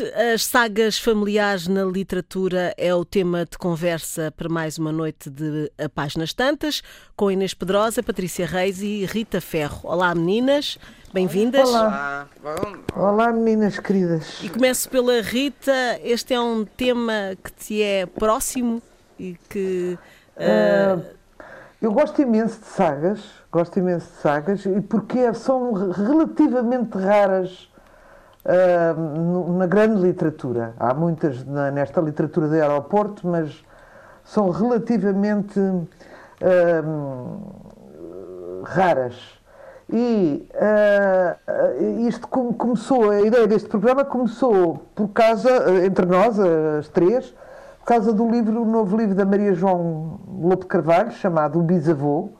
Noite. As sagas familiares na literatura é o tema de conversa para mais uma noite de A Páginas Tantas, com Inês Pedrosa, Patrícia Reis e Rita Ferro. Olá, meninas. Bem-vindas. Olá. Olá, meninas queridas. E começo pela Rita. Este é um tema que te é próximo e que. Uh... Uh, eu gosto imenso de sagas, gosto imenso de sagas, e porque são relativamente raras na grande literatura. Há muitas na, nesta literatura de aeroporto, mas são relativamente raras. E uh, isto começou, a ideia deste programa começou por causa, entre nós, as três, por causa do livro, o novo livro da Maria João Lopo Carvalho, chamado O Bisavô,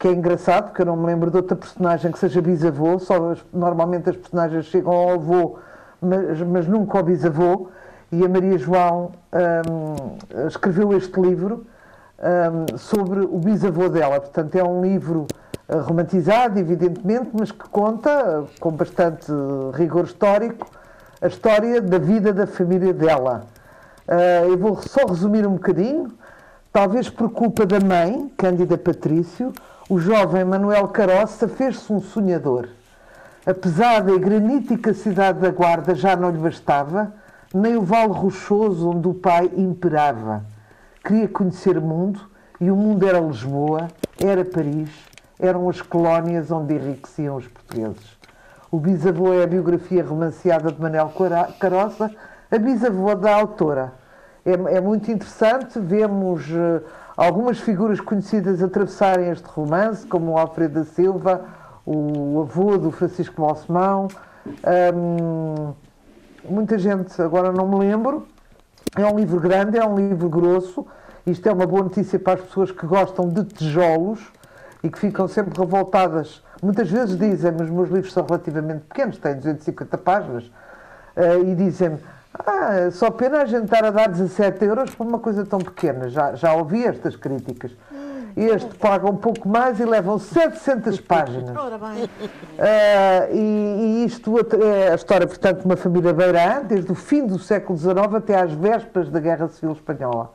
que é engraçado, porque eu não me lembro de outra personagem que seja bisavô, só as, normalmente as personagens chegam ao avô, mas, mas nunca ao bisavô, e a Maria João um, escreveu este livro um, sobre o bisavô dela. Portanto, é um livro uh, romantizado, evidentemente, mas que conta, com bastante rigor histórico, a história da vida da família dela. Uh, eu vou só resumir um bocadinho, talvez por culpa da mãe, Cândida Patrício, o jovem Manuel Caroça fez-se um sonhador. A pesada e granítica cidade da Guarda já não lhe bastava, nem o vale rochoso onde o pai imperava. Queria conhecer o mundo, e o mundo era Lisboa, era Paris, eram as colónias onde enriqueciam os portugueses. O bisavô é a biografia romanceada de Manuel Caroça, a bisavó da autora. É, é muito interessante, vemos uh, algumas figuras conhecidas atravessarem este romance, como o Alfredo da Silva, o avô do Francisco Balsemão, um, muita gente, agora não me lembro. É um livro grande, é um livro grosso. Isto é uma boa notícia para as pessoas que gostam de tijolos e que ficam sempre revoltadas. Muitas vezes dizem-me, os meus livros são relativamente pequenos, têm 250 páginas, uh, e dizem-me, ah, só pena a gente estar a dar 17 euros por uma coisa tão pequena. Já, já ouvi estas críticas. Este paga um pouco mais e levam 700 páginas. Ora bem. Uh, e, e, isto é a história, portanto, de uma família beirã, desde o fim do século XIX até às vésperas da Guerra Civil Espanhola.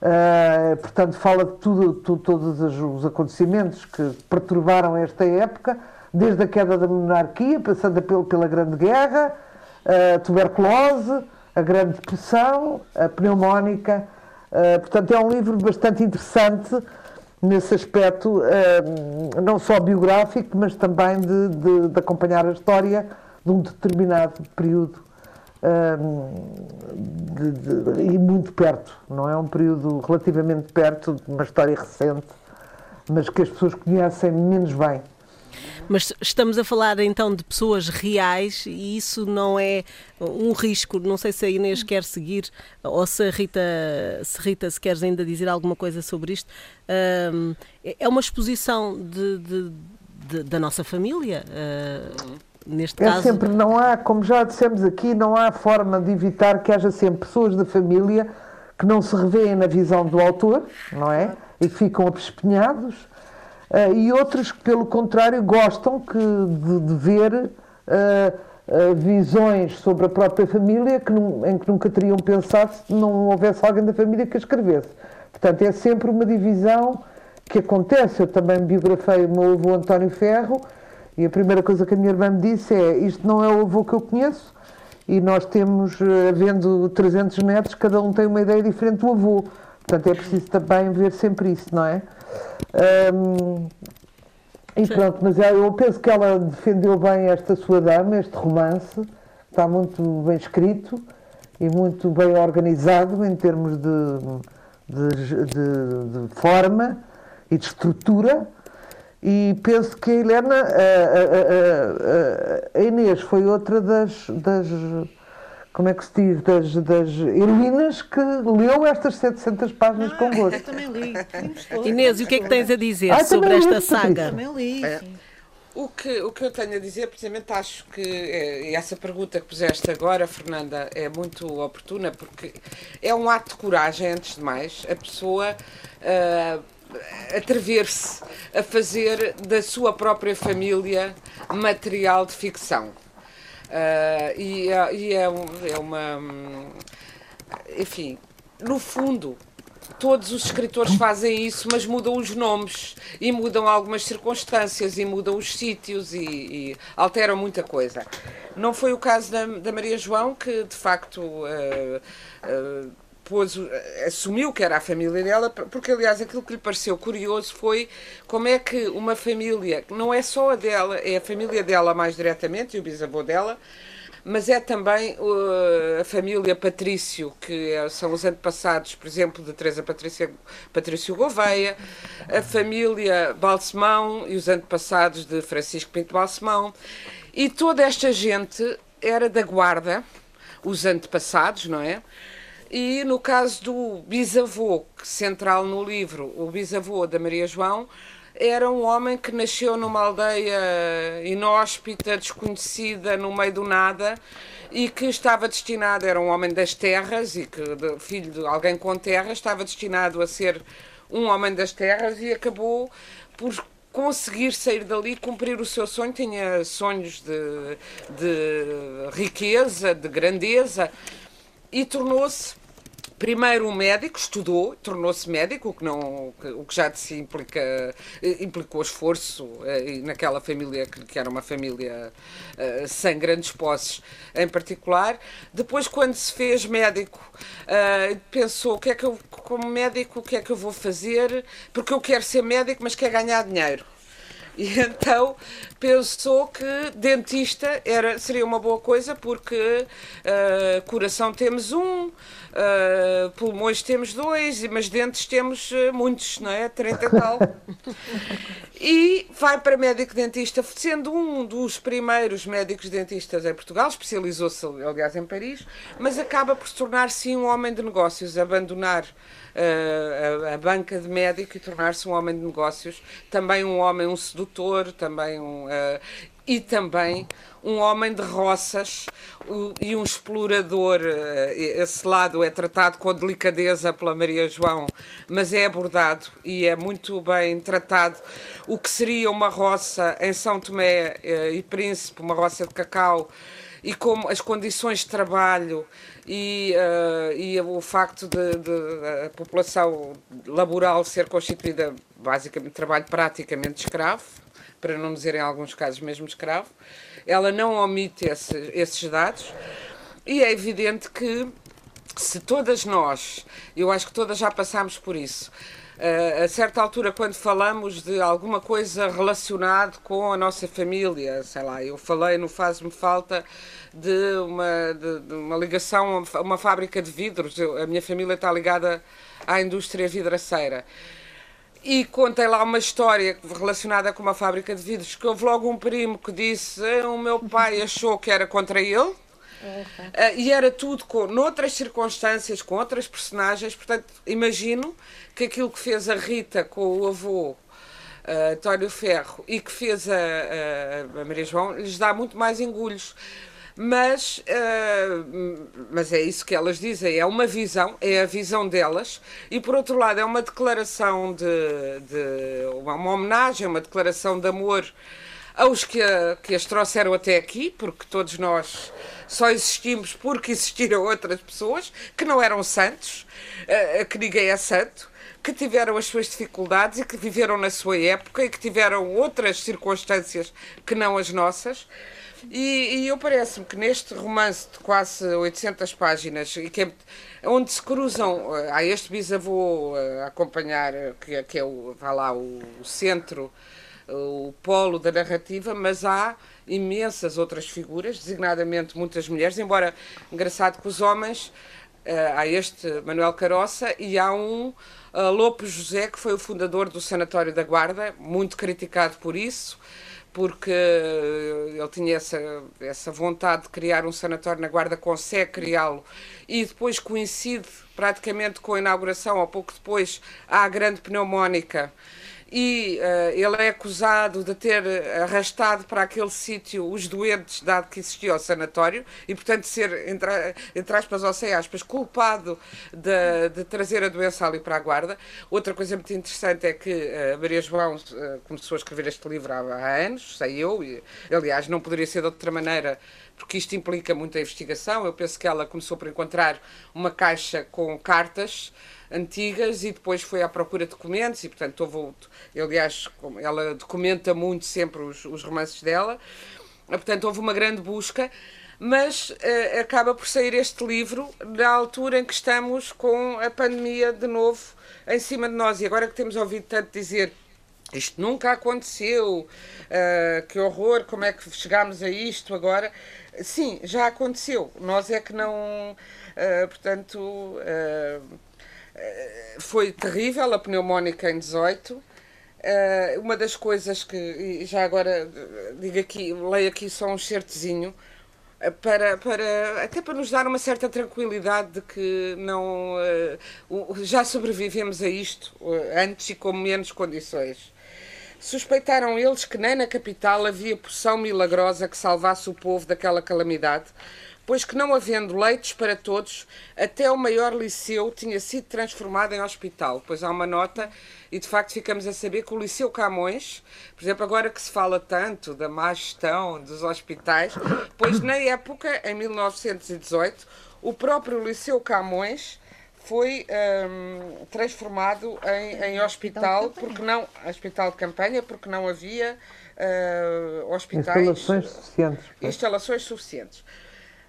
Uh, portanto, fala de tudo, tudo, todos os acontecimentos que perturbaram esta época, desde a queda da monarquia, passando pela, pela Grande Guerra, a tuberculose, a grande depressão, a pneumónica. Portanto, é um livro bastante interessante nesse aspecto, não só biográfico, mas também de, de, de, acompanhar a história de um determinado período uh, de, e muito perto. Não é um período relativamente perto de uma história recente, mas que as pessoas conhecem menos bem. Mas estamos a falar então de pessoas reais e isso não é um risco. Não sei se a Inês quer seguir ou se a Rita, se Rita, se queres ainda dizer alguma coisa sobre isto. Um, é uma exposição de, de, de, da nossa família. Uh, neste é caso. sempre, não há, como já dissemos aqui, não há forma de evitar que haja sempre pessoas da família que não se revêem na visão do autor, não é? E que ficam apespenhados Uh, e outros que, pelo contrário, gostam que, de, de ver uh, uh, visões sobre a própria família que em que nunca teriam pensado se não houvesse alguém da família que a escrevesse. Portanto, é sempre uma divisão que acontece. Eu também biografei o meu avô António Ferro e a primeira coisa que a minha irmã me disse é isto não é o avô que eu conheço e nós temos, havendo 300 netos, cada um tem uma ideia diferente do avô. Portanto, é preciso também ver sempre isso, não é? Um, e pronto, mas eu penso que ela defendeu bem esta sua dama, este romance, está muito bem escrito e muito bem organizado em termos de, de, de, de forma e de estrutura. E penso que a Helena, a, a, a, a Inês foi outra das, das como é que se diz, das, das heroínas que leu estas 700 páginas com gosto. Eu também li. Inês, e o que é que tens a dizer ah, sobre esta saga? Também li, é. O que, o que eu tenho a dizer, precisamente, acho que é, essa pergunta que puseste agora, Fernanda, é muito oportuna, porque é um ato de coragem, antes de mais, a pessoa uh, atrever-se a fazer da sua própria família material de ficção. Uh, e, e é, é uma. Enfim, no fundo, todos os escritores fazem isso, mas mudam os nomes e mudam algumas circunstâncias e mudam os sítios e, e alteram muita coisa. Não foi o caso da, da Maria João, que de facto uh, uh, pôs, assumiu que era a família dela, porque aliás aquilo que lhe pareceu curioso foi como é que uma família, não é só a dela, é a família dela mais diretamente e o bisavô dela, mas é também uh, a família Patrício, que é, são os antepassados, por exemplo, de Teresa Patrícia, Patrício Gouveia, a família Balsemão e os antepassados de Francisco Pinto Balsemão, e toda esta gente era da guarda, os antepassados, não é? E no caso do bisavô, central no livro, o bisavô da Maria João, era um homem que nasceu numa aldeia inóspita, desconhecida, no meio do nada, e que estava destinado, era um homem das terras, e que, filho de alguém com terra, estava destinado a ser um homem das terras e acabou por conseguir sair dali, cumprir o seu sonho. Tinha sonhos de, de riqueza, de grandeza, e tornou-se primeiro um médico, estudou, tornou-se médico, o que, não, o que já de si implica, implicou esforço eh, naquela família que, era uma família uh, sem grandes posses em particular. Depois, quando se fez médico, pensou o que é que eu, como médico, o que é que eu vou fazer? Porque eu quero ser médico, mas quero ganhar dinheiro. E então pensou que dentista era, seria uma boa coisa porque uh, coração temos um, uh, pulmões temos dois, mas dentes temos uh, muitos, não é? 30 e tal. e vai para médico dentista, sendo um dos primeiros médicos dentistas em Portugal, especializou-se, aliás, em Paris, mas acaba por se tornar, sim, um homem de negócios, abandonar a, a, banca de médico e tornar-se um homem de negócios, também um homem, um sedutor, também um, uh, e também um homem de roças e um explorador. Eh, esse lado é tratado com delicadeza pela Maria João, mas é abordado e é muito bem tratado. O que seria uma roça em São Tomé eh, e Príncipe, uma roça de cacau, e como as condições de trabalho e, uh, e o facto de, de, a população laboral ser constituída basicamente trabalho praticamente escravo, para não dizer em alguns casos mesmo escravo, ela não omite esse, esses dados e é evidente que se todas nós, eu acho que todas já passámos por isso, Uh, a certa altura, quando falamos de alguma coisa relacionada com a nossa família, sei lá, eu falei no Faz-me Falta de uma, de, de uma ligação a uma fábrica de vidros. Eu, a minha família está ligada à indústria vidraceira. E contei lá uma história relacionada com uma fábrica de vidros, que houve logo um primo que disse o meu pai achou que era contra ele, Uh, e era tudo com noutras circunstâncias, com outras personagens. Portanto, imagino que aquilo que fez a Rita com o avô uh, António Ferro e que fez a, a, a, Maria João lhes dá muito mais engulhos. Mas, uh, mas é isso que elas dizem, é uma visão, é a visão delas, e por outro lado é uma declaração de, de uma, uma homenagem, uma declaração de amor aos que, que as trouxeram até aqui, porque todos nós só existimos porque existiram outras pessoas que não eram santos, uh, que ninguém é santo, que tiveram as suas dificuldades e que viveram na sua época e que tiveram outras circunstâncias que não as nossas. E, e eu parece-me que neste romance de quase 800 páginas, que é, onde se cruzam, uh, há este bisavô uh, a acompanhar, que, que é o, vai lá, o, centro, o polo da narrativa, mas há imensas outras figuras, designadamente muitas mulheres, embora engraçado que os homens, há este Manuel Caroça e há um Lopes José, que foi o fundador do Sanatório da Guarda, muito criticado por isso, porque eh, ele tinha essa, essa vontade de criar um sanatório na Guarda, consegue criá-lo. E depois coincide praticamente com a inauguração, ou pouco depois, a grande pneumónica e uh, ele é acusado de ter arrastado para aquele sítio os doentes, dado que existia o sanatório, e portanto ser, entre, entre aspas ou sem aspas, culpado de, de, trazer a doença ali para a guarda. Outra coisa muito interessante é que uh, Maria João uh, começou a escrever este livro há, há anos, sei eu, e, aliás, não poderia ser de outra maneira porque isto implica muita investigação. Eu penso que ela começou por encontrar uma caixa com cartas antigas e depois foi à procura de documentos e, portanto, houve, aliás, ela documenta muito sempre os, os romances dela. Portanto, houve uma grande busca, mas uh, acaba por sair este livro na altura em que estamos com a pandemia de novo em cima de nós. E agora que temos ouvido tanto dizer isto nunca aconteceu, uh, que horror, como é que chegámos a isto agora? Sim, já aconteceu. Nós é que não. Uh, portanto, foi terrível a pneumónica em 18. Uh, uma das coisas que, já agora digo aqui, leio aqui só um certezinho, para, para, até para nos dar uma certa tranquilidade de que não já sobrevivemos a isto antes e com menos condições. Suspeitaram eles que nem na capital havia poção milagrosa que salvasse o povo daquela calamidade, pois que não havendo leitos para todos, até o maior liceu tinha sido transformado em hospital. Pois há uma nota, e de facto ficamos a saber que o Liceu Camões, por exemplo, agora que se fala tanto da má gestão dos hospitais, pois na época, em 1918, o próprio Liceu Camões foi um, transformado em, em hospital, porque não hospital de campanha, porque não havia uh, hospitais instalações suficientes. Instalações suficientes.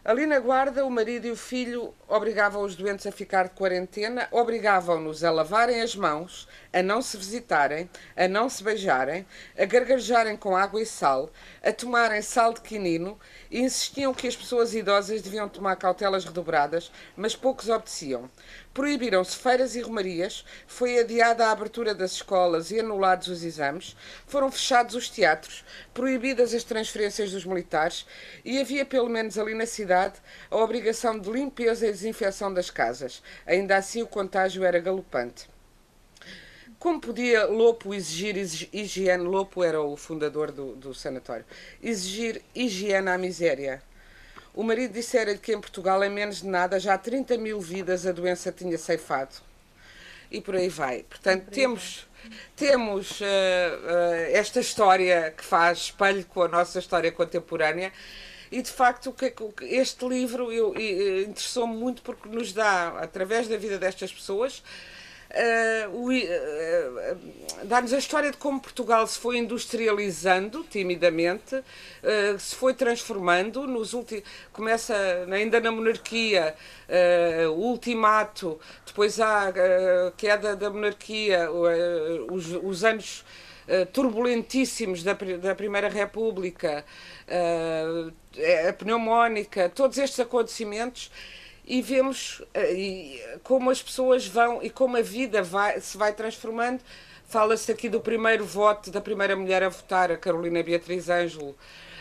Ali na guarda, o marido e o filho obrigavam os doentes a ficar de quarentena, obrigavam-nos a lavarem as mãos, a não se visitarem, a não se beijarem, a gargarejarem com água e sal, a tomarem sal de quinino e insistiam que as pessoas idosas deviam tomar cautelas redobradas, mas poucos obedeciam. Proibiram-se feiras e romarias, foi adiada a abertura das escolas e anulados os exames, foram fechados os teatros, proibidas as transferências dos militares e havia, pelo menos ali na cidade, a obrigação de limpeza e desinfecção das casas. Ainda assim, o contágio era galopante. Como podia Lopo exigir higiene? Lopo era o fundador do, do sanatório. Exigir higiene à miséria. O marido dissera que em Portugal, em menos de nada, já 30 mil vidas a doença tinha ceifado. E por aí vai. Portanto, aí temos, vai. temos uh, uh, esta história que faz espelho com a nossa história contemporânea. E de facto, este livro interessou-me muito porque nos dá, através da vida destas pessoas, uh, uh, dar-nos a história de como Portugal se foi industrializando timidamente, uh, se foi transformando nos últimos começa ainda na monarquia o ultimato depois há a queda da monarquia os, os anos turbulentíssimos da, da Primeira República, a pneumónica, todos estes acontecimentos e vemos uh, como as pessoas vão e como a vida vai, se vai transformando. Fala-se aqui do primeiro voto da primeira mulher a votar, a Carolina Beatriz Ângelo.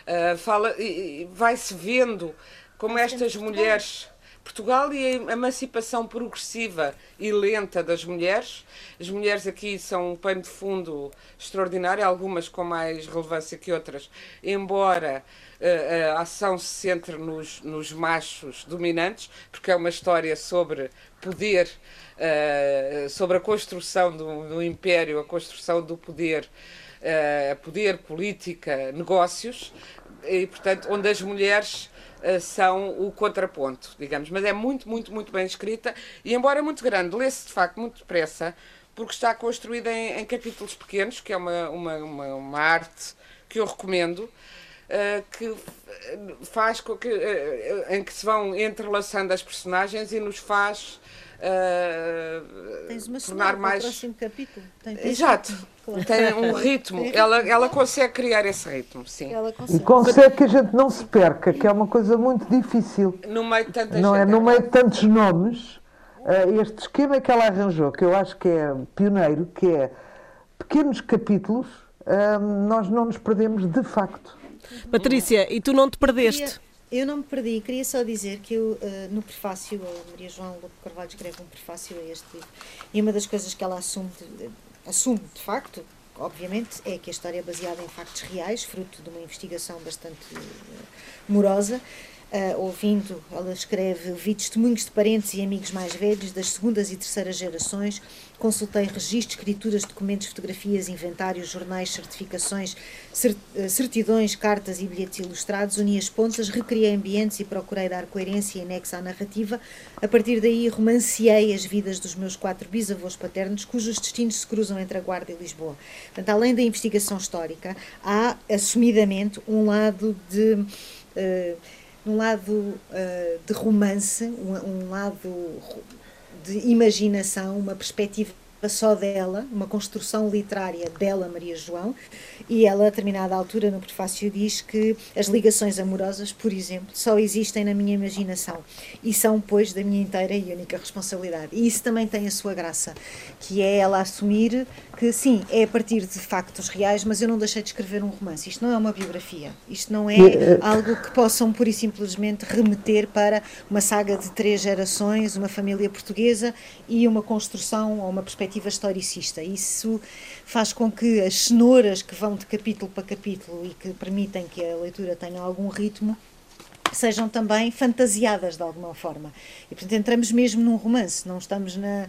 Uh, fala, e, vai-se vendo como estas mulheres. Portugal e a emancipação progressiva e lenta das mulheres. As mulheres aqui são um pano de fundo extraordinário, algumas com mais relevância que outras, embora a ação se centra nos, nos machos dominantes, porque é uma história sobre poder, uh, sobre a construção do, do, império, a construção do poder, uh, poder, política, negócios, e portanto, onde as mulheres são o contraponto, digamos. Mas é muito, muito, muito bem escrita, e embora muito grande, lê-se de facto muito depressa, porque está construída em, em capítulos pequenos, que é uma, uma, uma, uma arte que eu recomendo. Uh, que faz com que, uh, em que se vão entrelaçando as personagens e nos faz uh, Tens uma tornar mais. próximo capítulo. Tem Exato. Claro. Tem um ritmo. ela, ela consegue criar esse ritmo, sim. Ela consegue. E consegue que a gente não se perca, que é uma coisa muito difícil. No meio de tantas Não é? No meio de tantos nomes, este esquema que ela arranjou, que eu acho que é pioneiro, que é pequenos capítulos, nós não nos perdemos de facto. Patrícia, e tu não te perdeste? Eu não me perdi, queria só dizer que eu, uh, no prefácio, a Maria João Lobo Carvalho escreve um prefácio a este livro, e uma das coisas que ela assume, de, assume de facto, obviamente, é que a história é baseada em factos reais, fruto de uma investigação bastante uh, morosa, Uh, ouvindo, ela escreve, vi testemunhos de parentes e amigos mais velhos das segundas e terceiras gerações, consultei registros, escrituras, documentos, fotografias, inventários, jornais, certificações, ah, certidões, cartas e bilhetes ilustrados, uni as pontas, recriei ambientes e procurei dar coerência e anexo à narrativa. A partir daí, romanceei as vidas dos meus quatro bisavôs paternos, cujos destinos se cruzam entre a Guarda e Lisboa. Portanto, além da investigação histórica, há assumidamente um lado de. Uh, um lado uh, de romance, um, um lado de imaginação, uma perspectiva só dela, uma construção literária dela, Maria João, e ela, a determinada altura, no prefácio, diz que as ligações amorosas, por exemplo, só existem na minha imaginação e são, pois, da minha inteira e única responsabilidade. E isso também tem a sua graça, que é ela assumir que, sim, é a partir de factos reais, mas eu não deixei de escrever um romance. Isto não é uma biografia, isto não é eh, algo que possam, pura e simplesmente, remeter para uma saga de três gerações, uma família portuguesa e uma construção ou uma perspectiva historicista. Isso faz com que as cenouras que vão de capítulo para capítulo e que permitem que a leitura tenha algum ritmo sejam também fantasiadas de alguma forma. E portanto entramos mesmo num romance, não estamos na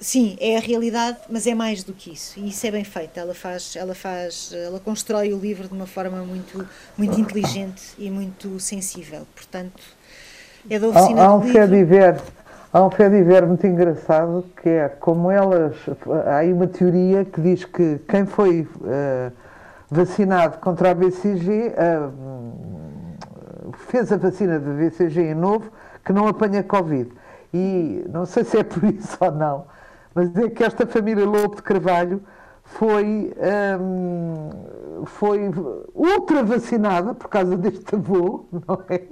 sim, é a realidade, mas é mais do que isso. E isso é bem feito. Ela faz, ela faz, ela constrói o livro de uma forma muito muito inteligente e muito sensível. Portanto, é da oficina há, há um do livro. Há um pé de ver muito engraçado que é como elas. Há aí uma teoria que diz que quem foi uh, vacinado contra a BCG uh, eh, fez a vacina da BCG em novo que não apanha Covid. E não sei se é por isso ou não, mas é que esta família Lobo de Carvalho foi, um, foi ultra vacinada por causa deste avô, não é?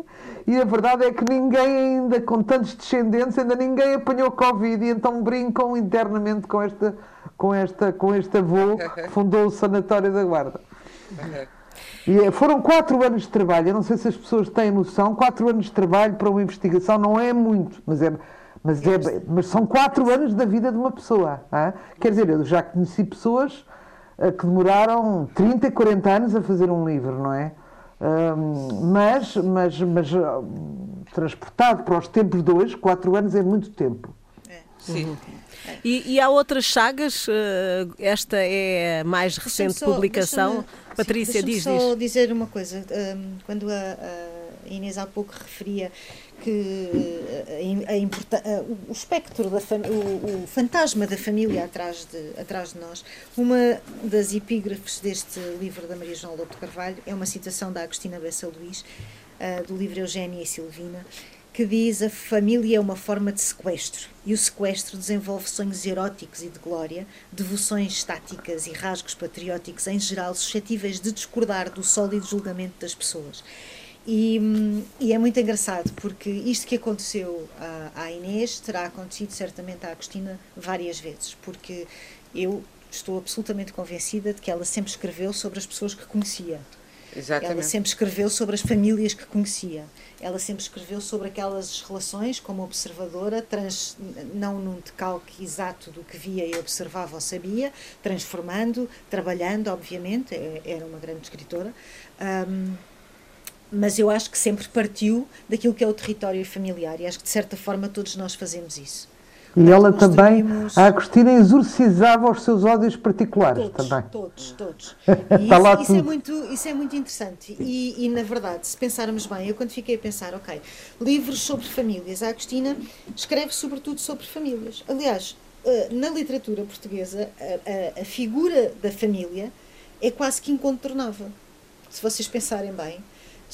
E a verdade é que ninguém ainda, com tantos descendentes, ainda ninguém apanhou Covid e então brincam internamente com, esta, com, esta, com este avô que fundou o Sanatório da Guarda. E é, foram quatro anos de trabalho, eu não sei se as pessoas têm noção, quatro anos de trabalho para uma investigação não é muito, mas é, mas, é, mas são quatro anos da vida de uma pessoa. Hein? Quer dizer, eu já conheci pessoas uh, que demoraram 30 e 40 anos a fazer um livro, não é? mas, mas, mas uh, transportado para os tempos de hoje, quatro anos é muito tempo. É. Sim. Uhum. E, e, há outras sagas? Uh, esta é a mais recente só, publicação. Patrícia, sim, diz, só dizer uma coisa. Um, quando a, a Inês há pouco referia que a, a, a, o espectro, da o, o, fantasma da família atrás de, atrás de nós. Uma das epígrafes deste livro da Maria João Lobo de Carvalho é uma citação da Agostina Bessa Luís, uh, do livro Eugénia e Silvina, que diz a família é uma forma de sequestro e o sequestro desenvolve sonhos eróticos e de glória, devoções estáticas e rasgos patrióticos em geral suscetíveis de discordar do sólido julgamento das pessoas. E, e, é muito engraçado porque isto que aconteceu à, à, Inês terá acontecido certamente à Agostina várias vezes, porque eu estou absolutamente convencida de que ela sempre escreveu sobre as pessoas que conhecia. Exatamente. Ela sempre escreveu sobre as famílias que conhecia. Ela sempre escreveu sobre aquelas relações como observadora, trans, não num decalque exato do que via e observava ou sabia, transformando, trabalhando, obviamente, é, era uma grande escritora. Um, mas eu acho que sempre partiu daquilo que é o território familiar e acho que de certa forma todos nós fazemos isso. E ela também, a Agostina exorcizava os seus ódios particulares todos, também. Todos, todos. E isso, isso, é muito, isso é muito interessante. E, e, na verdade, se pensarmos bem, eu quando fiquei a pensar, ok, livros sobre famílias, a Agostina escreve sobretudo sobre famílias. Aliás, eh, na literatura portuguesa, a, a, a figura da família é quase que incontornável. Se vocês pensarem bem,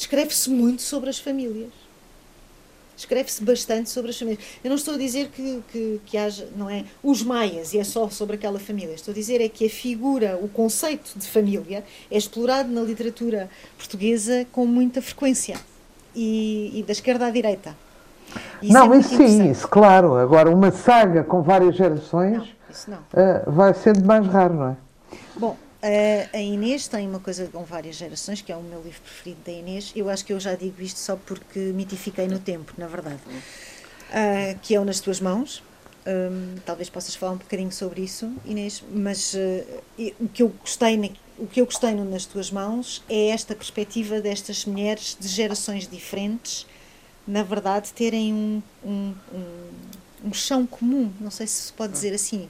escreve-se muito sobre as famílias. Escreve-se bastante sobre as famílias. Eu não estou a dizer que, que, que haja, não é, os maias e é só sobre aquela família. Estou a dizer é que a figura, o conceito de família é explorado na literatura portuguesa com muita frequência e, e da esquerda à direita. Isso não, é isso sim, isso, claro. Agora, uma saga com várias gerações não, não. Uh, vai sendo mais raro, não é? Bom, a Inês tem uma coisa com várias gerações, que é o meu livro preferido da Inês. Eu acho que eu já digo isto só porque mitifiquei no tempo, na verdade. Uh, que é o Nas Tuas Mãos, Um, talvez possas falar um bocadinho sobre isso, Inês, mas uh, o, que eu gostei o que eu gostei no, nas tuas mãos é esta perspectiva destas mulheres de gerações diferentes, na verdade, terem um, um, um, um chão comum, não sei se se pode dizer assim,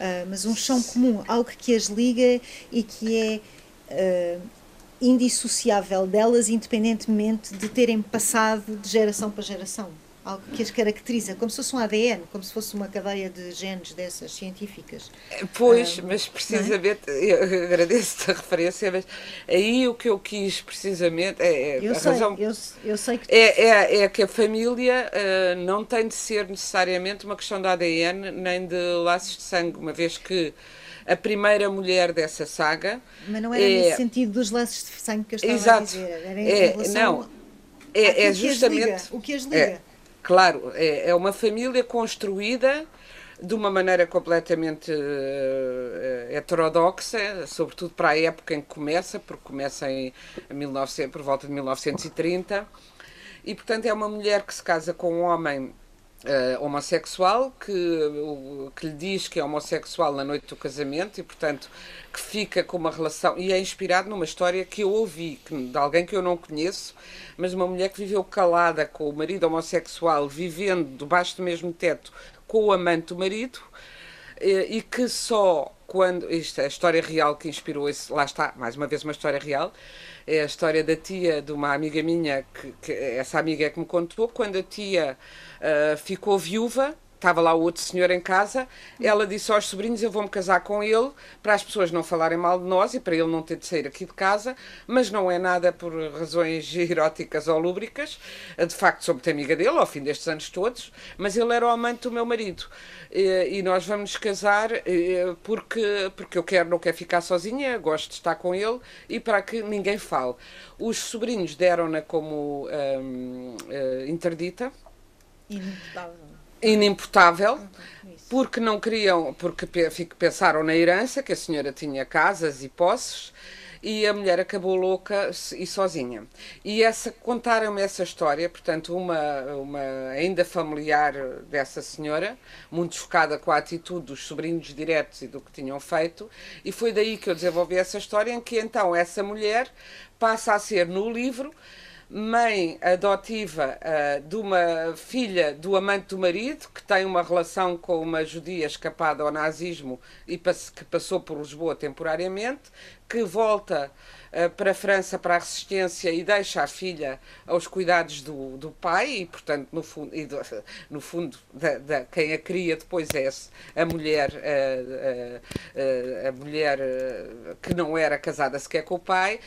uh, mas um chão comum, algo que as liga e que é uh, indissociável delas, independentemente de terem passado de geração para geração algo que as caracteriza, como se fosse um ADN, como se fosse uma cadeia de genes dessas científicas. Pois, ah, mas é? precisamente, é? eu agradeço-te a referência, mas aí o que eu quis precisamente é, é eu a sei, razão. Eu, eu sei que é, é, é que a família uh, não tem de ser necessariamente uma questão de ADN nem de laços de sangue, uma vez que a primeira mulher dessa saga. Mas não era é, nesse sentido dos laços de sangue que eu estava exato, a dizer. Era em é, não, é, é justamente. O que as liga. É, Claro, é, é uma família construída de uma maneira completamente uh, heterodoxa, sobretudo para a época em que começa, porque começa em 1900, por volta de 1930, e portanto é uma mulher que se casa com um homem uh, homossexual que, que lhe diz que é homossexual na noite do casamento e portanto que fica com uma relação e é inspirado numa história que eu ouvi que, de alguém que eu não conheço mas uma mulher que viveu calada com o marido homossexual, vivendo debaixo do mesmo teto com o amante do marido, e que só quando. Isto é a história real que inspirou esse. Lá está, mais uma vez, uma história real. É a história da tia de uma amiga minha, que, que essa amiga é que me contou, quando a tia uh, ficou viúva estava lá o outro senhor em casa, ela disse aos sobrinhos: Eu vou-me casar com ele, para as pessoas não falarem mal de nós e para ele não ter de sair aqui de casa, mas não é nada por razões eróticas ou lúbricas. De facto, sou muito amiga dele ao fim destes anos todos, mas ele era o amante do meu marido. E, nós vamos casar porque, porque eu quero, não quero ficar sozinha, gosto de estar com ele e para que ninguém fale. Os sobrinhos deram-na como hum, uh, interdita. Inimputável inimputável porque não queriam, porque pensaram na herança, que a senhora tinha casas e posses, e a mulher acabou louca e sozinha. E essa contaram-me essa história, portanto, uma, uma ainda familiar dessa senhora, muito chocada com a atitude dos sobrinhos diretos e do que tinham feito, e foi daí que eu desenvolvi essa história, em que então essa mulher passa a ser no livro mãe adotiva uh, de uma filha do amante do marido, que tem uma relação com uma judia escapada ao nazismo e que passou por Lisboa temporariamente, que volta uh, para a França para a resistência e deixa a filha aos cuidados do, do pai e, portanto, no fundo, e do, no fundo da, da, quem a cria depois é a mulher, uh, a mulher que não era casada sequer com o pai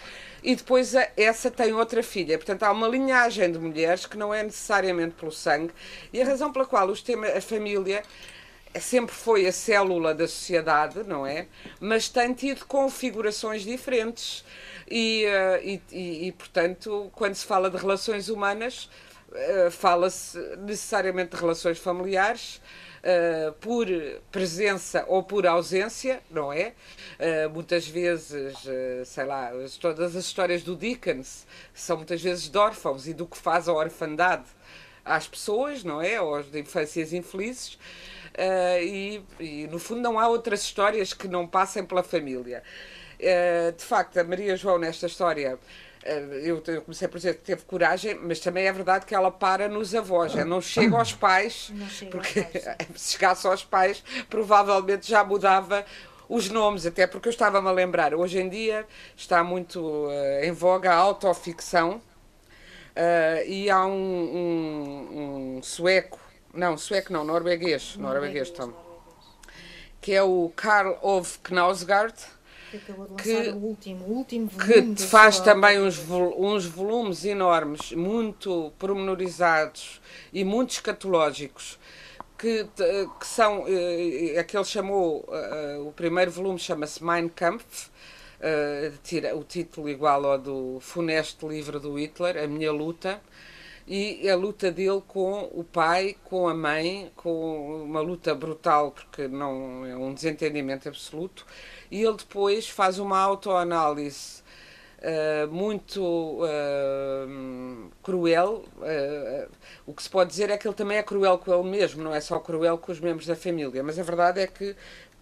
e depois essa tem outra filha. Portanto, há uma linhagem de mulheres que não é necessariamente pelo sangue. E a razão pela qual os temas, a família sempre foi a célula da sociedade, não é? Mas tem tido configurações diferentes. E, uh, e, e, e, portanto, quando se fala de relações humanas, uh, fala-se necessariamente de relações familiares uh, por presença ou por ausência, não é? Uh, muitas vezes, uh, sei lá, todas as histórias do Dickens são muitas vezes de órfãos e do que faz a orfandade às pessoas, não é? Ou de infâncias infelizes. Uh, e, e, no fundo não há outras histórias que não passem pela família. Uh, de facto, a Maria João, nesta história, eh, eu, eu comecei por dizer que teve coragem, mas também é verdade que ela para nos avós, é, não chega aos pais, porque aos pais, se chegasse aos pais, provavelmente já mudava os nomes, até porque eu estava-me a lembrar, hoje em dia está muito uh, em voga a autoficção uh, e há um, um, um, sueco, não, sueco não, norueguês, norueguês, norueguês, que é o Karl Ove Knausgaard, que acabou de lançar que, o último, o último volume. Que faz também uns, uns volumes enormes, muito pormenorizados e muito escatológicos. Que, que são, eh, é que ele chamou, uh, o primeiro volume chama-se Mein Kampf, uh, tira o título igual ao do funesto livro do Hitler, A Minha Luta, e a luta dele com o pai, com a mãe, com uma luta brutal, porque não é um desentendimento absoluto, e ele depois faz uma autoanálise uh, muito uh, cruel. Uh, o que se pode dizer é que ele também é cruel com ele mesmo, não é só cruel com os membros da família. Mas a verdade é que,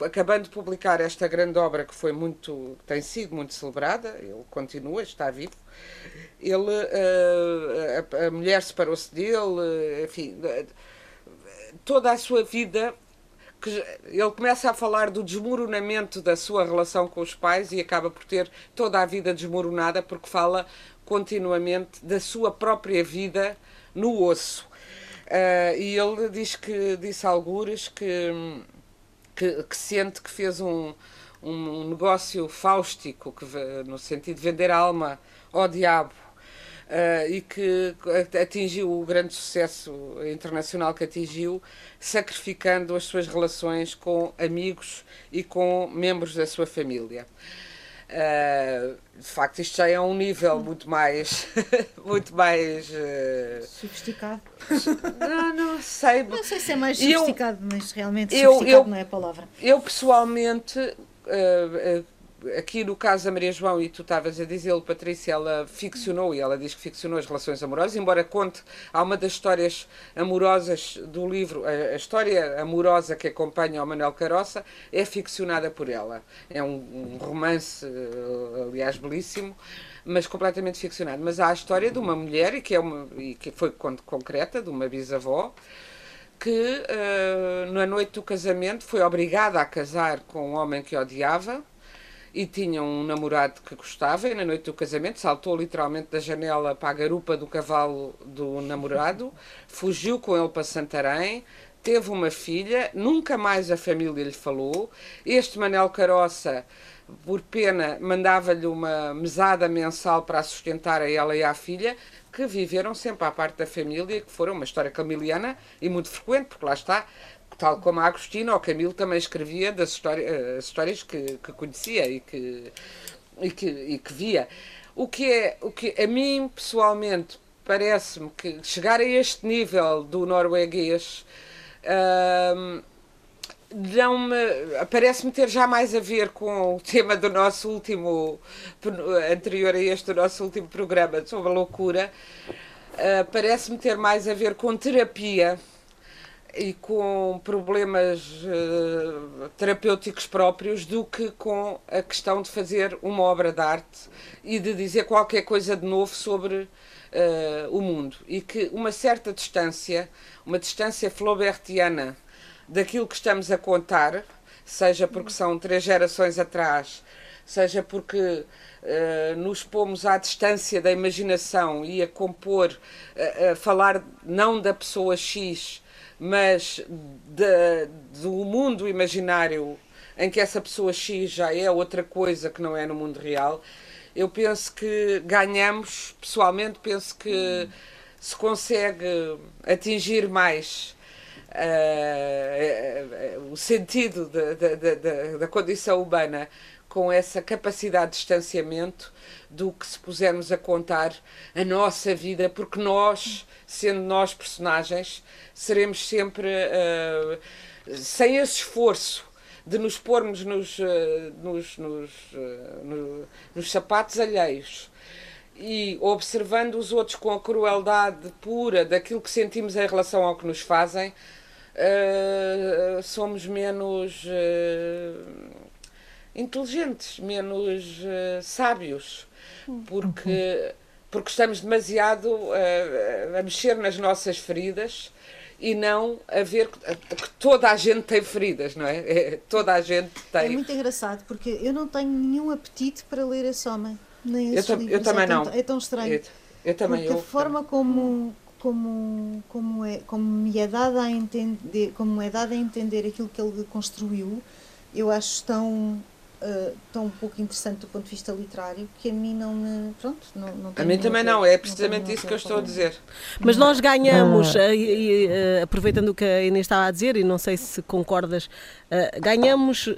acabando de publicar esta grande obra que foi muito, tem sido muito celebrada, ele continua, está vivo. Ele, a, a mulher separou-se dele, enfim, toda a sua vida que ele começa a falar do desmoronamento da sua relação com os pais e acaba por ter toda a vida desmoronada porque fala continuamente da sua própria vida no osso. Uh, e ele diz que disse a algures que, que, que sente que fez um, um negócio fáustico, que, no sentido de vender a alma ao diabo uh, e que atingiu o grande sucesso internacional que atingiu, sacrificando as suas relações com amigos e com membros da sua família. Uh, de facto, isto já é um nível muito mais. muito mais. Uh... Sofisticado. Não, não sei. Não sei se é mais sofisticado, eu, mas realmente sofisticado eu, não é a palavra. Eu, pessoalmente, uh, aqui no caso da Maria João, e tu estavas a dizer, Patrícia, ela ficcionou, e ela diz que ficcionou as relações amorosas, embora conte, há uma das histórias amorosas do livro, a, a história amorosa que acompanha o Manuel Caroça é ficcionada por ela. É um, um romance, eh, aliás, belíssimo, mas completamente ficcionado. Mas há a história de uma mulher, e que, é uma, e que foi concreta, de uma bisavó, que uh, na noite do casamento foi obrigada a casar com um homem que odiava, e tinha um namorado que gostava e na noite do casamento saltou literalmente da janela para a garupa do cavalo do namorado, fugiu com ele para Santarém, teve uma filha, nunca mais a família lhe falou. Este Manel Caroça, por pena, mandava-lhe uma mesada mensal para a sustentar a ela e à filha, que viveram sempre à parte da família, que foram uma história camiliana e muito frequente, porque lá está, tal como a Agostina ou Camilo também escrevia das histórias, as histórias que, que conhecia e que, e que, e que via. O que, é, o que a mim, pessoalmente, parece-me que chegar a este nível do norueguês hum, não me parece-me ter já mais a ver com o tema do nosso último anterior a este do nosso último programa sobre a loucura uh, parece-me ter mais a ver com terapia e com problemas uh, terapêuticos próprios do que com a questão de fazer uma obra de arte e de dizer qualquer coisa de novo sobre uh, o mundo. E que uma certa distância, uma distância flaubertiana daquilo que estamos a contar, seja porque são três gerações atrás, seja porque uh, nos pomos à distância da imaginação e a compor, a falar não da pessoa X mas de, do mundo imaginário em que essa pessoa X já é outra coisa que não é no mundo real, eu penso que ganhamos, pessoalmente, penso que se consegue atingir mais uh, uh, o sentido da, da, da, da condição humana com essa capacidade de distanciamento do que se pusermos a contar a nossa vida, porque nós, sendo nós personagens, seremos sempre uh, sem esse esforço de nos pormos nos, uh, nos, nos, uh, no, nos sapatos alheios e observando os outros com a crueldade pura daquilo que sentimos em relação ao que nos fazem, somos menos inteligentes, menos uh, sábios, porque, porque estamos demasiado a mexer nas nossas feridas e não a ver que toda a gente tem feridas, não é? é? Toda a gente tem. É muito engraçado porque eu não tenho nenhum apetite para ler esse homem, nem esse eu, eu também é não. Tão, é tão estranho. Eu, eu também. Porque eu, a forma como como como é como me é dada a entender como é dada a entender aquilo que ele construiu, eu acho tão uh, tão pouco interessante do ponto de vista literário que a mim não me. Pronto, não, não A mim também não, é precisamente isso que eu estou a dizer. Mas nós ganhamos, ah. e, e, aproveitando o que a Inês estava a dizer, e não sei se concordas, uh, ganhamos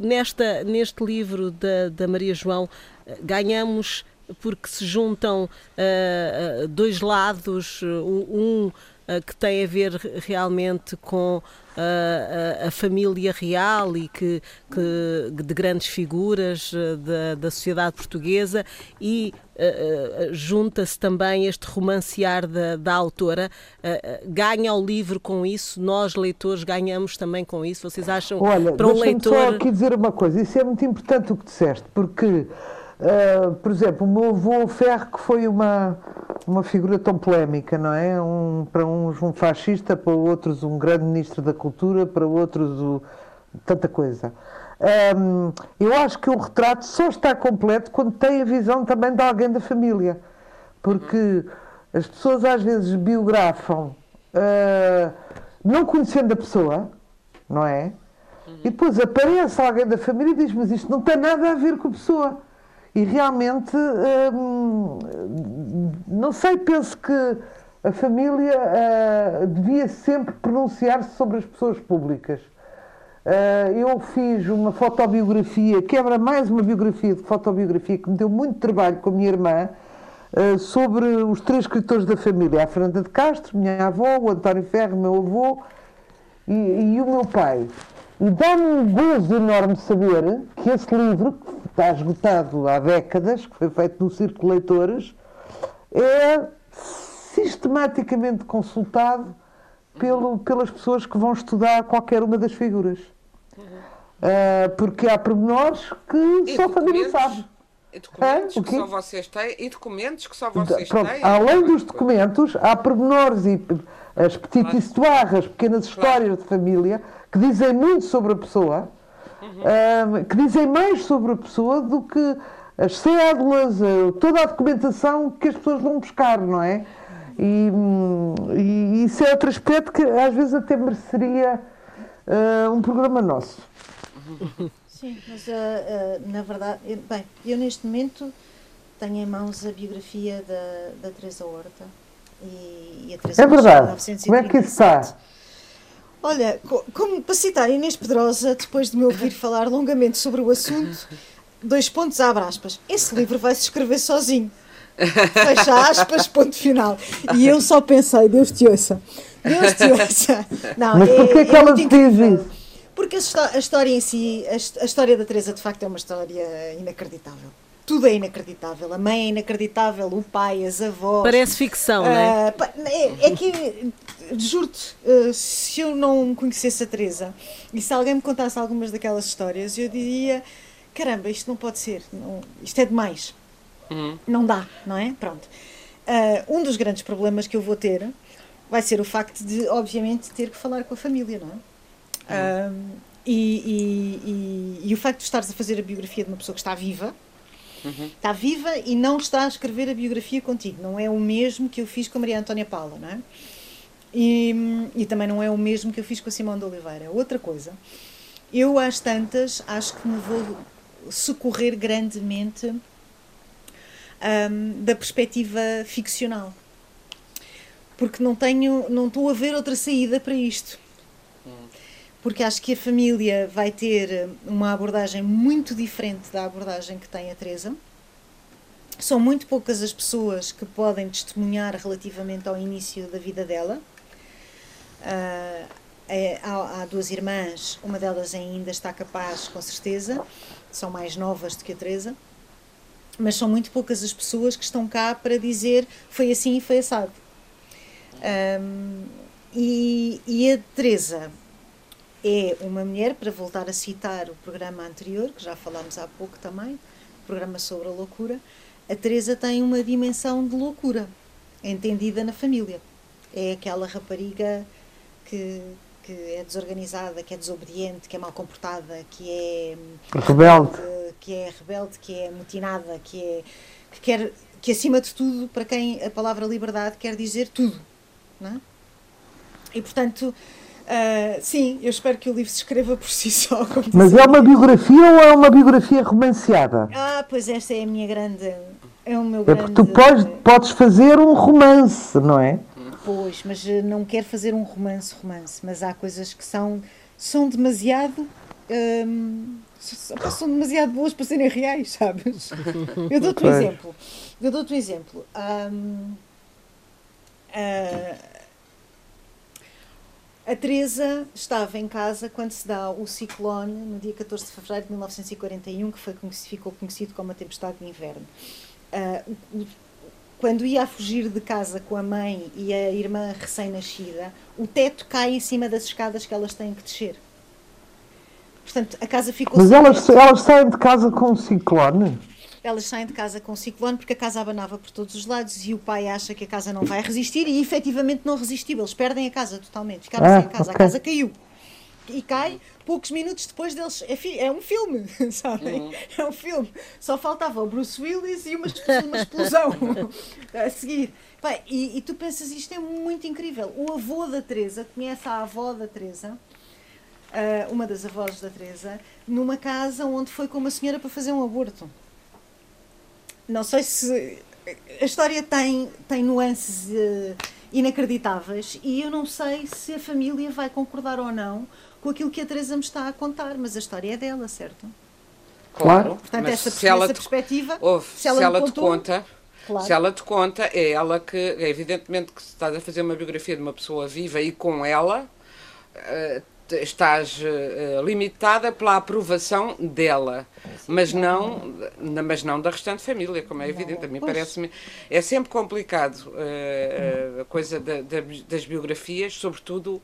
nesta, neste livro da, da Maria João, ganhamos porque se juntam uh, dois lados, um, que tem a ver realmente com a, a, família real e que, que de grandes figuras da, da sociedade portuguesa e uh, junta-se também este romancear da, da autora. Uh, ganha o livro com isso, nós leitores ganhamos também com isso. Vocês acham Olha, para um leitor. Só aqui dizer uma coisa, isso é muito importante o que disseste, porque. Uh, por exemplo, o meu avô Ferro, que foi uma, uma figura tão polémica, não é? Um, para uns um fascista, para outros um grande ministro da cultura, para outros o, tanta coisa. Um, eu acho que o retrato só está completo quando tem a visão também de alguém da família, porque as pessoas às vezes biografam uh, não conhecendo a pessoa, não é? E depois aparece alguém da família e diz: Mas isto não tem nada a ver com a pessoa. E realmente, hum, não sei, penso que a família uh, devia sempre pronunciar-se sobre as pessoas públicas. Uh, eu fiz uma fotobiografia, quebra mais uma biografia de fotobiografia que me deu muito trabalho com a minha irmã, uh, sobre os três escritores da família, a Fernanda de Castro, minha avó, o António Ferro, meu avô e, e o meu pai. E dá-me um gozo enorme saber que esse livro, que está esgotado há décadas, que foi feito no Círculo de Leitores, é sistematicamente consultado pelo, pelas pessoas que vão estudar qualquer uma das figuras. Uh, porque há pormenores que e só a família sabe. E documentos que só vocês têm e documentos que só vocês Pronto, têm. Além dos documentos, há pormenores e as petites histórias, as pequenas histórias claro. de família que dizem muito sobre a pessoa, uhum. uh, que dizem mais sobre a pessoa do que as cédulas, uh, toda a documentação que as pessoas vão buscar, não é? E, e isso é outro aspecto que às vezes até mereceria uh, um programa nosso. Sim, mas na verdade, bem, eu neste momento tenho em mãos a biografia da, da Teresa Horta. E, e a Teresa é verdade. Como é que isso está? Olha, como para citar Inês Pedrosa, depois de me ouvir falar longamente sobre o assunto, dois pontos, abre aspas. Esse livro vai se escrever sozinho. Fecha aspas, ponto final. E eu só pensei, Deus te ouça. Deus te ouça. Não, Mas porquê é, que é ela diz isso? Porque a, história em si, a, história da Teresa de facto é uma história inacreditável tudo é inacreditável. A mãe é inacreditável, o pai, as avós. Parece ficção, uh, não é? Ah, é? É que, juro-te, uh, se eu não conhecesse a Teresa e se alguém me contasse algumas daquelas histórias, eu diria: caramba, isto não pode ser, não, isto é demais. Uhum. Não dá, não é? Pronto. Uh, um dos grandes problemas que eu vou ter vai ser o facto de, obviamente, ter que falar com a família, não é? Uhum. E, e, e, e o facto de estares a fazer a biografia de uma pessoa que está viva Uhum. Está viva e não está a escrever a biografia contigo. Não é o mesmo que eu fiz com a Maria Antónia Paula, não é? E, e também não é o mesmo que eu fiz com a Simão de Oliveira. Outra coisa, eu às tantas acho que me vou socorrer grandemente um, da perspectiva ficcional. Porque não tenho, não estou a ver outra saída para isto porque acho que a família vai ter uma abordagem muito diferente da abordagem que tem a Teresa. São muito poucas as pessoas que podem testemunhar relativamente ao início da vida dela. Uh, é, há, há, duas irmãs, uma delas ainda está capaz, com certeza, são mais novas do que a Teresa, mas são muito poucas as pessoas que estão cá para dizer foi assim e foi assado. Um, e, e a Teresa é uma mulher, para voltar a citar o programa anterior, que já falámos há pouco também, o programa sobre a loucura, a Teresa tem uma dimensão de loucura, entendida na família. É aquela rapariga que, que é desorganizada, que é desobediente, que é mal comportada, que é rebelde, que é rebelde, que é mutinada, que é que quer que acima de tudo, para quem a palavra liberdade quer dizer tudo, não é? E portanto, Uh, sim, eu espero que o livro se escreva por si só. Mas é uma biografia ou é uma biografia romanceada? Ah, pois esta é a minha grande. É o meu é grande. Porque tu podes, podes fazer um romance, não é? Pois, mas eh, não quero fazer um romance, romance. Mas há coisas que são, são demasiado. Hum, são demasiado boas para serem reais, sabes? Eu dou-te um exemplo. Eu dou-te um exemplo. Um, uh, a Teresa estava em casa quando se dá o ciclone, no dia 14 de fevereiro de 1941, que foi, ficou conhecido como a tempestade de inverno. Uh, quando ia a fugir de casa com a mãe e a irmã recém-nascida, o teto cai em cima das escadas que elas têm que descer. Portanto, a casa ficou. Mas elas, elas saem de casa com um ciclone? Elas saem de casa com um ciclone porque a casa abanava por todos os lados e o pai acha que a casa não vai resistir e efetivamente não resistiu. Eles perdem a casa totalmente. Ficaram ah, sem a casa. Okay. A casa caiu. E cai poucos minutos depois deles. É, é um filme, sabem? Uhum. É um filme. Só faltava o Bruce Willis e uma, uma explosão a seguir. Bem, e, e, tu pensas, isto é muito incrível. O avô da Teresa conhece a avó da Teresa uh, uma das avós da Teresa, numa casa onde foi com uma senhora para fazer um aborto. Não sei se a história tem, tem nuances uh, inacreditáveis e eu não sei se a família vai concordar ou não com aquilo que a Teresa me está a contar, mas a história é dela, certo? Claro. Portanto, essa, se essa perspectiva, ouve, se ela, se ela contou, te conta, claro. se ela te conta, é ela que, é evidentemente que se estás a fazer uma biografia de uma pessoa viva e com ela, uh, estás uh, limitada pela aprovação dela, mas não, mas não da restante família, como é evidente. A mim parece-me. É sempre complicado uh, a coisa da, da, das biografias, sobretudo.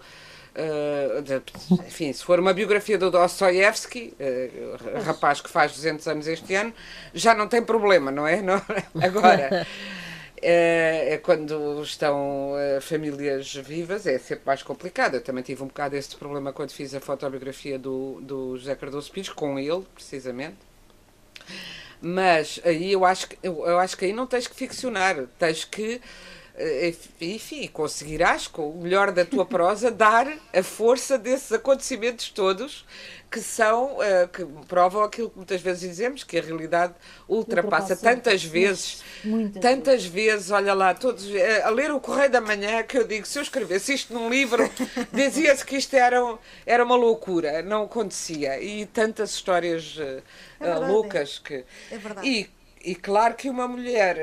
Uh, de, enfim, se for uma biografia do Dostoiévski, uh, rapaz que faz 200 anos este ano, já não tem problema, não é? Não, agora, é, é quando estão é, famílias vivas, é sempre mais complicado. Eu também tive um bocado esse problema quando fiz a fotobiografia do, do José Cardoso Pires, com ele, precisamente. Mas aí eu acho, que, eu, eu acho que aí não tens que ficcionar, tens que enfim, conseguirás, com o melhor da tua prosa, dar a força desses acontecimentos todos que são, uh, que provam aquilo que muitas vezes dizemos, que a realidade ultrapassa, tantas vezes, Muitas tantas vezes. olha lá, todos, a ler o Correio da Manhã, que eu digo, se eu escrevesse isto num livro, dizia-se que isto era, era uma loucura, não acontecia. E tantas histórias é loucas que. É verdade. E, e claro que uma mulher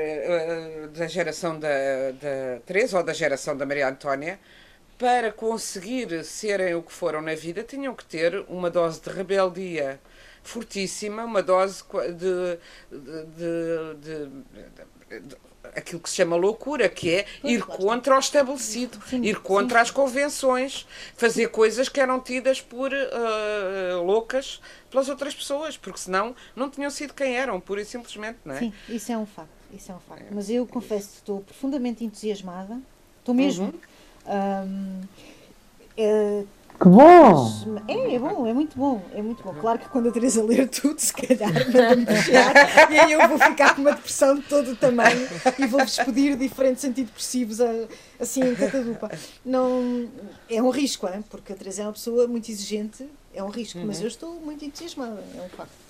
da geração da, da Teresa ou da geração da Maria Antónia para conseguir serem o que foram na vida, tinham que ter uma dose de rebeldia fortíssima, uma dose de, de, de, de aquilo que se chama loucura, que é ir contra o estabelecido, ir contra as convenções, fazer coisas que eram tidas por uh, loucas pelas outras pessoas, porque senão não tinham sido quem eram, pura e simplesmente, não é? Sim, isso é um facto, isso é um facto. É. Mas eu confesso que estou profundamente entusiasmada, estou mesmo. Uhum um, é, que bom! É, é bom, é muito bom, é muito bom. Claro que quando a Teresa ler tudo, se calhar manda-me fechar e aí eu vou ficar com uma depressão de todo o tamanho e vou despedir diferentes antidepressivos assim em catadupa. Não, é um risco, hein? porque a Teresa é uma pessoa muito exigente, é um risco, uhum. mas eu estou muito entusiasmada, é um facto.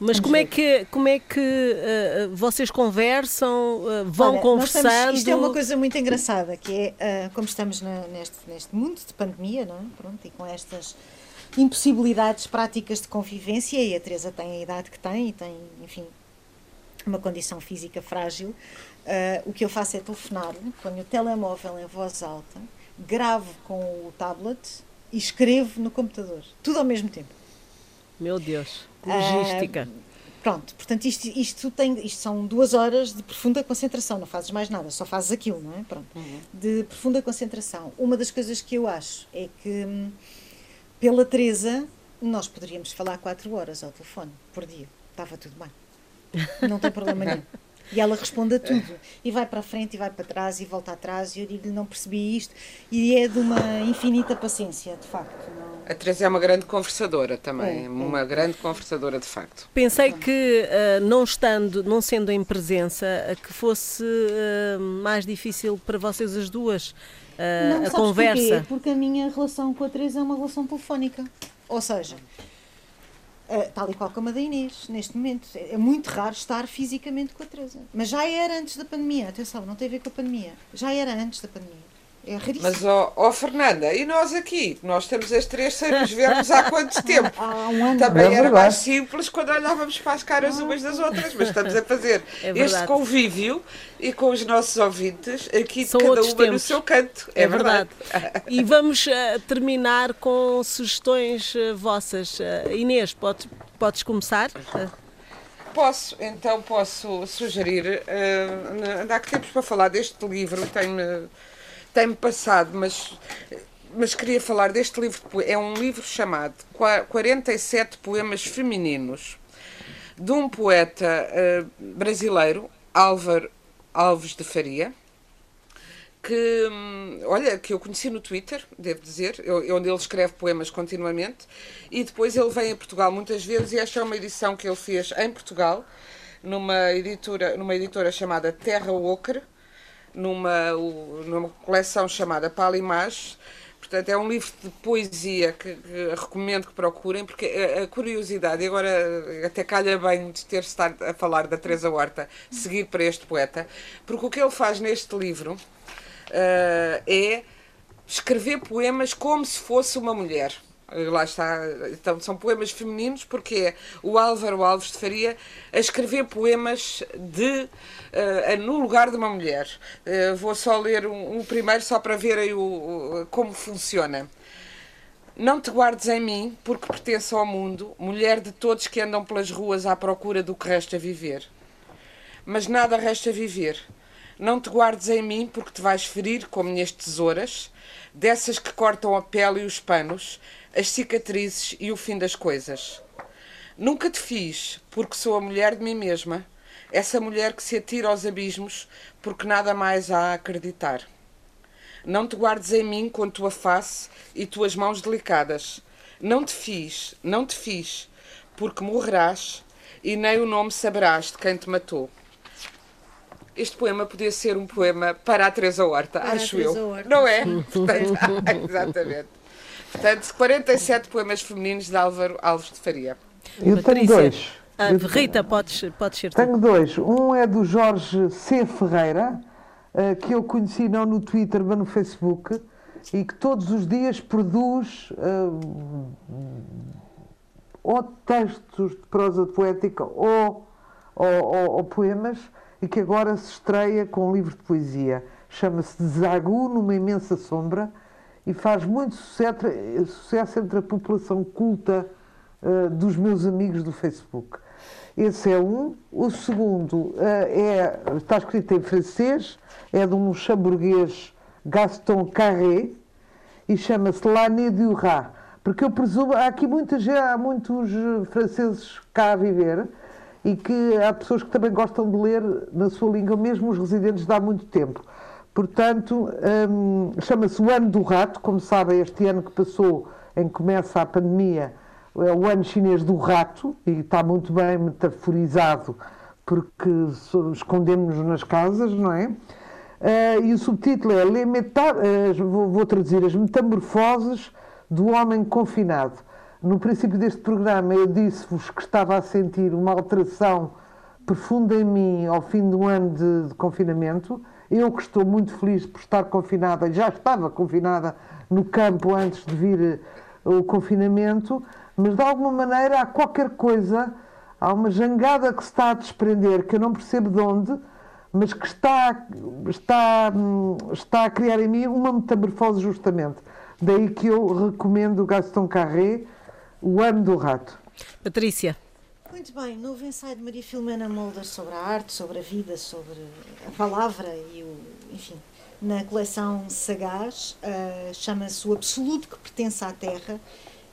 Mas como é que, como é que uh, vocês conversam, uh, vão Olha, conversando? Estamos, isto é uma coisa muito engraçada, que é, uh, como estamos na, neste, neste mundo de pandemia, não é? Pronto, e com estas impossibilidades práticas de convivência, e a Teresa tem a idade que tem, e tem, enfim, uma condição física frágil, o que eu faço é telefonar, ponho o telemóvel em voz alta, gravo com o tablet e escrevo no computador, tudo ao mesmo tempo. Meu Deus. Logística. Uh, pronto, portanto, isto, isto, tem, isto são duas horas de profunda concentração, não fazes mais nada, só fazes aquilo, não é? Pronto. Uhum. De profunda concentração. Uma das coisas que eu acho é que, hum, pela Teresa, nós poderíamos falar quatro horas ao telefone por dia. Estava tudo bem. Não tem problema nenhum. E ela responde a tudo. E vai para a frente, e vai para trás, e volta atrás. E eu digo-lhe: não percebi isto. E é de uma infinita paciência, de facto. Não... A Teresa é uma grande conversadora também, é, uma é. grande conversadora de facto. Pensei que uh, não estando, não sendo em presença, uh, que fosse uh, mais difícil para vocês as duas não, a conversa. Porquê? Porque a minha relação com a Teresa é uma relação telefónica. Ou seja, tal e qual como a da Inês, neste momento. É, é muito raro estar fisicamente com a Teresa. Mas já era antes da pandemia, atenção, não tem a ver com a pandemia. Já era antes da pandemia. É raríssimo. Mas, ó ó, Fernanda, e nós aqui? Nós estamos as três sem nos vermos há quanto tempo? Há um ano. Também É era verdade. mais simples quando olhávamos para as caras umas das outras, mas estamos a fazer É este verdade. convívio e com os nossos ouvintes, aqui São cada uma outros no tempos. seu canto. É verdade. E vamos eh, terminar com sugestões eh, vossas. Eh, Inês, podes, podes começar? Posso, então posso sugerir, eh, há que tempos para falar deste livro, tem-me tem passado, mas, mas queria falar deste livro, é um livro chamado Qua- 47 Poemas Femininos, de um poeta eh, brasileiro, Álvaro Alves de Faria, que, hum, olha, que eu conheci no Twitter, devo dizer, onde ele escreve poemas continuamente, e depois ele vem a Portugal muitas vezes, e esta é uma edição que ele fez em Portugal, numa editora, numa editora chamada Terra Ocre, numa, numa coleção chamada Palimage. Portanto, é um livro de poesia que, que recomendo que procurem, porque a, curiosidade, e agora até calha bem de ter estado a falar da Teresa Horta, seguir para este poeta, porque o que ele faz neste livro eh, é escrever poemas como se fosse uma mulher. Lá está, então são poemas femininos porque é o Álvaro Alves de Faria a escrever poemas de eh, no lugar de uma mulher. Eh, vou só ler um, um primeiro só para verem o, o- como funciona. Não te guardes em mim, porque pertenço ao mundo, mulher de todos que andam pelas ruas à procura do que resta viver. Mas nada resta viver. Não te guardes em mim, porque te vais ferir com minhas tesouras, dessas que cortam a pele e os panos, as cicatrizes e o fim das coisas. Nunca te fiz, porque sou a mulher de mim mesma, essa mulher que se atira aos abismos, porque nada mais há a acreditar. Não te guardes em mim com tua face e tuas mãos delicadas. Não te fiz, não te fiz, porque morrerás e nem o nome saberás de quem te matou. Este poema podia ser um poema para a Teresa Horta, Para a acho Teresa eu. Horta. Não é? Portanto, exatamente. Portanto, 47 poemas femininos de Álvaro Alves de Faria. Eu tenho Patrícia. dois. ah, Eu Rita, podes, podes ser tu. Tenho dois. Um é do Jorge C. Ferreira, eh, que eu conheci não no Twitter, mas no Facebook, e que todos os dias produz eh, ou textos de prosa poética ou, ou- ou- ou poemas, e que agora se estreia com um livro de poesia. Chama-se Zagu numa imensa sombra e faz muito sucesso, sucesso entre a população culta eh, dos meus amigos do Facebook. Esse é um. O segundo eh, é, está escrito em francês, é de um chamburguês Gaston Carré e chama-se L'année du rat. Porque eu presumo, há aqui muita há muitos eh, franceses cá a viver e que há pessoas que também gostam de ler na sua língua, mesmo os residentes de há muito tempo. Portanto, hum, chama-se o ano do rato, como sabem, este ano que passou, em que começa a pandemia, é o ano chinês do rato, e está muito bem metaforizado, porque escondemos-nos nas casas, não é? Eh, e o subtítulo é eh, vou, vou traduzir as metamorfoses do homem confinado. No princípio deste programa eu disse-vos que estava a sentir uma alteração profunda em mim ao fim de um ano de, de confinamento. Eu que estou muito feliz por estar confinada, já estava confinada no campo antes de vir eh, o confinamento, mas de alguma maneira há qualquer coisa, há uma jangada que se está a desprender, que eu não percebo de onde, mas que está, está, hum, está a criar em mim uma metamorfose justamente. Daí que eu recomendo o Gaston Carré, O Ano do Rato. Patrícia, Muito bem, novo ensaio de Maria Filomena Mulder sobre a arte, sobre a vida, sobre a palavra e o, enfim, na coleção Sagaz, ah, chama-se O Absoluto que Pertence à Terra.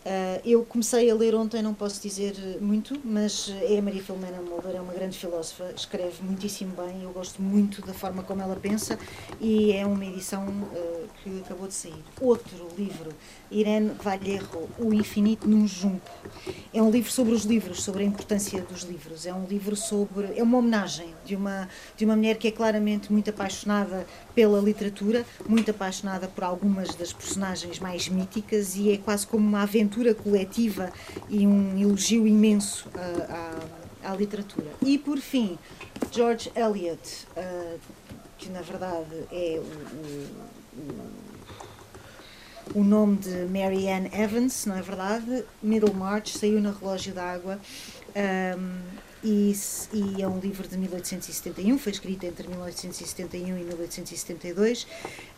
Ah, eu comecei a ler ontem, não posso dizer muito, mas é a Maria Filomena Mulder, é uma grande filósofa, escreve muitíssimo bem, eu gosto muito da forma como ela pensa e é uma edição ah, que acabou de sair. Outro livro, Irene Vallejo, O Infinito num Junco. É um livro sobre os livros, sobre a importância dos livros. É um livro sobre. É uma homenagem de uma, de uma mulher que é claramente muito apaixonada pela literatura, muito apaixonada por algumas das personagens mais míticas e é quase como uma aventura coletiva e um elogio imenso ah, à, à literatura. E por fim, George Eliot, ah, que na verdade é o- o o nome de Mary Ann Evans, não é verdade? Middlemarch saiu na Relógio d'Água. Um, e, e, é um livro de 1871, foi escrito entre 1871 e 1872.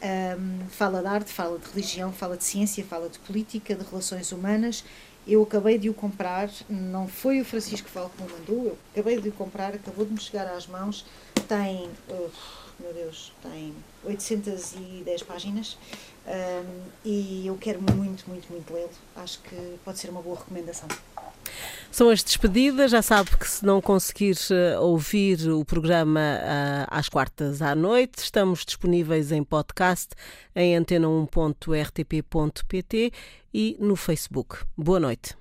Um, fala de arte, fala de religião, fala de ciência, fala de política, de relações humanas. Eu acabei de o comprar, não foi o Francisco Val que me mandou, eu acabei de o comprar, acabou de me chegar às mãos. Tem, meu Deus, tem 810 páginas um, e eu quero muito, muito, muito lê-lo. Acho que pode ser uma boa recomendação. São as despedidas. Já sabe que se não conseguir eh, ouvir o programa uh, às quartas à noite, estamos disponíveis em podcast em antena1.rtp.pt e no Facebook. Boa noite.